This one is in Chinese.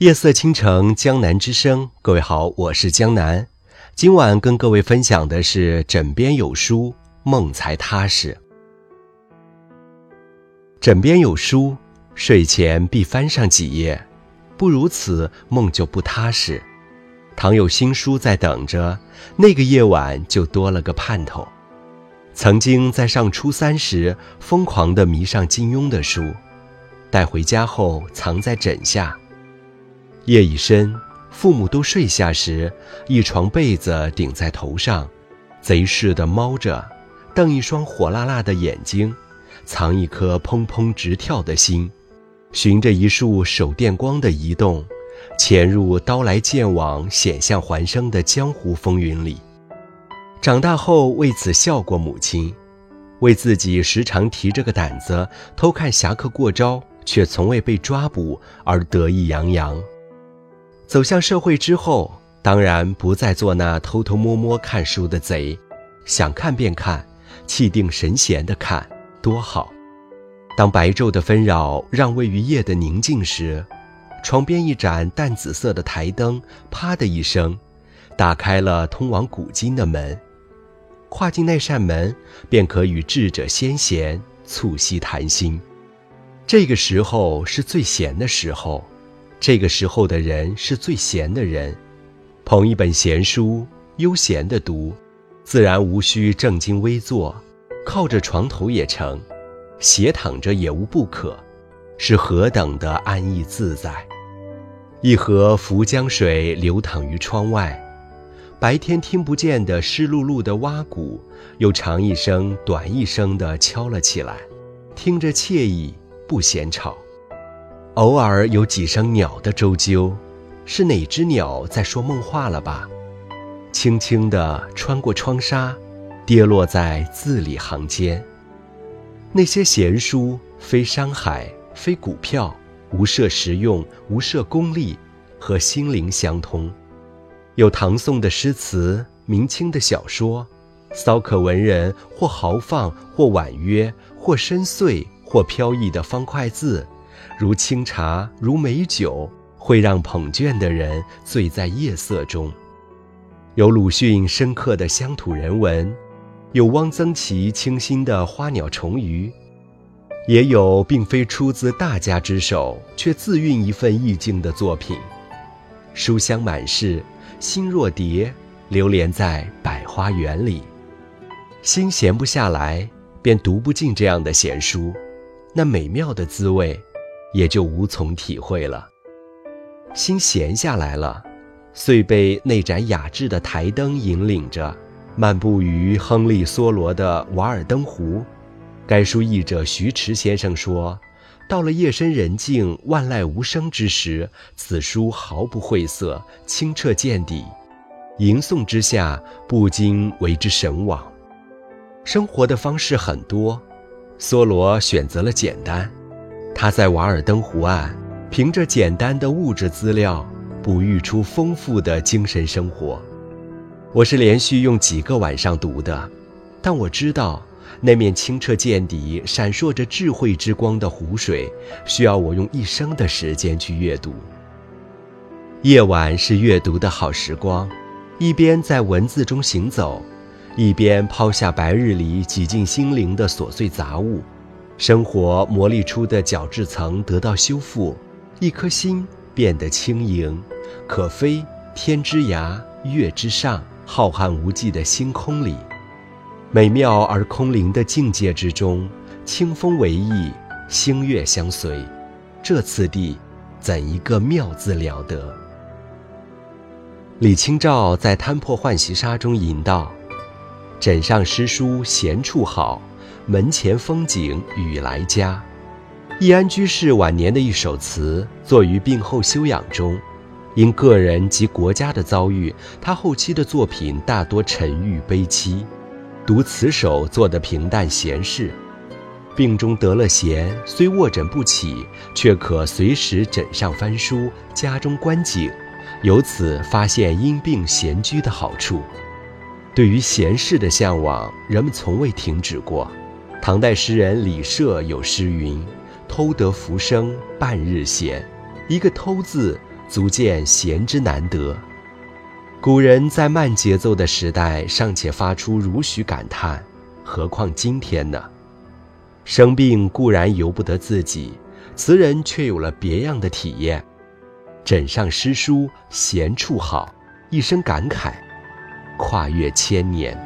夜色倾城，江南之声。各位好，我是江南。今晚跟各位分享的是枕边有书，梦才踏实。枕边有书，睡前必翻上几页，不如此，梦就不踏实。倘有新书在等着，那个夜晚就多了个盼头。曾经在上初三时，疯狂地迷上金庸的书，带回家后藏在枕下。夜已深，父母都睡下时，一床被子顶在头上，贼似的猫着，瞪一双火辣辣的眼睛，藏一颗砰砰直跳的心，循着一束手电光的移动，潜入刀来剑往、险象环生的江湖风云里。长大后为此笑过母亲，为自己时常提着个胆子偷看侠客过招却从未被抓捕而得意洋洋。走向社会之后，当然不再做那偷偷摸摸看书的贼，想看便看，气定神闲的看，多好。当白昼的纷扰让位于夜的宁静时，床边一盏淡紫色的台灯，啪的一声，打开了通往古今的门。跨进那扇门，便可与智者先贤促膝谈心。这个时候是最闲的时候。这个时候的人是最闲的人，捧一本闲书，悠闲的读，自然无需正襟危坐，靠着床头也成，斜躺着也无不可，是何等的安逸自在。一河浮江水流淌于窗外，白天听不见的湿漉漉的蛙鼓，又长一声短一声的敲了起来，听着惬意，不嫌吵。偶尔有几声鸟的啾啾，是哪只鸟在说梦话了吧？轻轻地穿过窗纱，跌落在字里行间。那些闲书，非商海，非股票，无涉实用，无涉功利，和心灵相通。有唐宋的诗词，明清的小说，骚客文人或豪放，或婉约，或深邃，或飘逸的方块字。如清茶，如美酒，会让捧卷的人醉在夜色中。有鲁迅深刻的乡土人文，有汪曾祺清新的花鸟虫鱼，也有并非出自大家之手，却自蕴一份意境的作品。书香满室，心若蝶，流连在百花园里。心闲不下来，便读不进这样的闲书，那美妙的滋味。也就无从体会了。心闲下来了，遂被那盏雅致的台灯引领着，漫步于亨利·梭罗的《瓦尔登湖》。该书译者徐迟先生说：“到了夜深人静、万籁无声之时，此书毫不晦涩，清澈见底，吟诵之下不禁为之神往。”生活的方式很多，梭罗选择了简单。他在瓦尔登湖岸，凭着简单的物质资料，哺育出丰富的精神生活。我是连续用几个晚上读的，但我知道，那面清澈见底、闪烁着智慧之光的湖水，需要我用一生的时间去阅读。夜晚是阅读的好时光，一边在文字中行走，一边抛下白日里挤进心灵的琐碎杂物。生活磨砺出的角质层得到修复，一颗心变得轻盈，可飞天之涯、月之上、浩瀚无际的星空里，美妙而空灵的境界之中，清风为翼，星月相随，这次第，怎一个妙字了得！李清照在《摊破浣溪沙》中吟道：“枕上诗书闲处好。”门前风景雨来佳，易安居士晚年的一首词，作于病后休养中。因个人及国家的遭遇，他后期的作品大多沉郁悲凄。读此首做的平淡闲适，病中得了闲，虽卧枕不起，却可随时枕上翻书，家中观景，由此发现因病闲居的好处。对于闲适的向往，人们从未停止过。唐代诗人李涉有诗云：“偷得浮生半日闲。”一个“偷”字，足见闲之难得。古人在慢节奏的时代尚且发出如许感叹，何况今天呢？生病固然由不得自己，词人却有了别样的体验。枕上诗书闲处好，一声感慨，跨越千年。